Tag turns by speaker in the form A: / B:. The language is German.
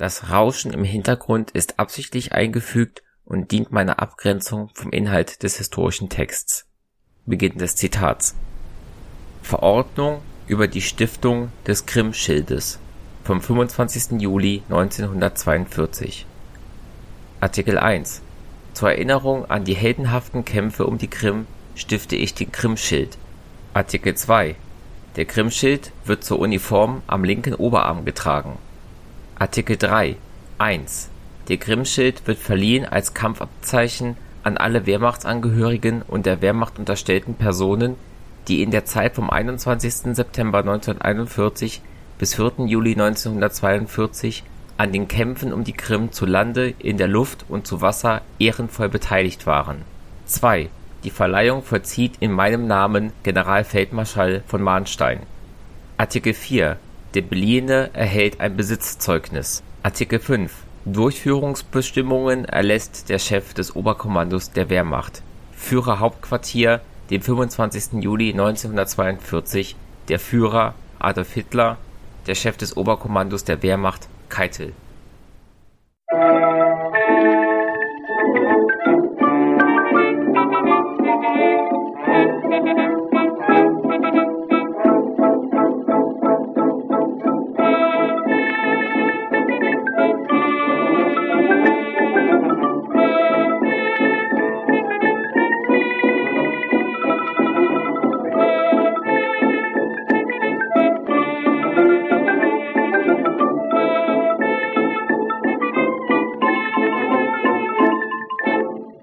A: Das Rauschen im Hintergrund ist absichtlich eingefügt und dient meiner Abgrenzung vom Inhalt des historischen Texts. Beginn des Zitats. Verordnung über die Stiftung des Grimm-Schildes vom 25. Juli 1942 Artikel 1 Zur Erinnerung an die heldenhaften Kämpfe um die Krim stifte ich den Grimm-Schild. Artikel 2 Der Grimm-Schild wird zur Uniform am linken Oberarm getragen. Artikel 3 1 Der Grimm-Schild wird verliehen als Kampfabzeichen an alle Wehrmachtsangehörigen und der Wehrmacht unterstellten Personen, die in der Zeit vom 21. September 1941 bis 4. Juli 1942 an den Kämpfen um die Krim zu Lande, in der Luft und zu Wasser ehrenvoll beteiligt waren. 2 Die Verleihung vollzieht in meinem Namen Generalfeldmarschall von Mahnstein. Artikel 4 Der Beliehene erhält ein Besitzzeugnis. Artikel 5 Durchführungsbestimmungen erlässt der Chef des Oberkommandos der Wehrmacht. Führer Hauptquartier, den 25. Juli 1942 der Führer Adolf Hitler, der Chef des Oberkommandos der Wehrmacht Keitel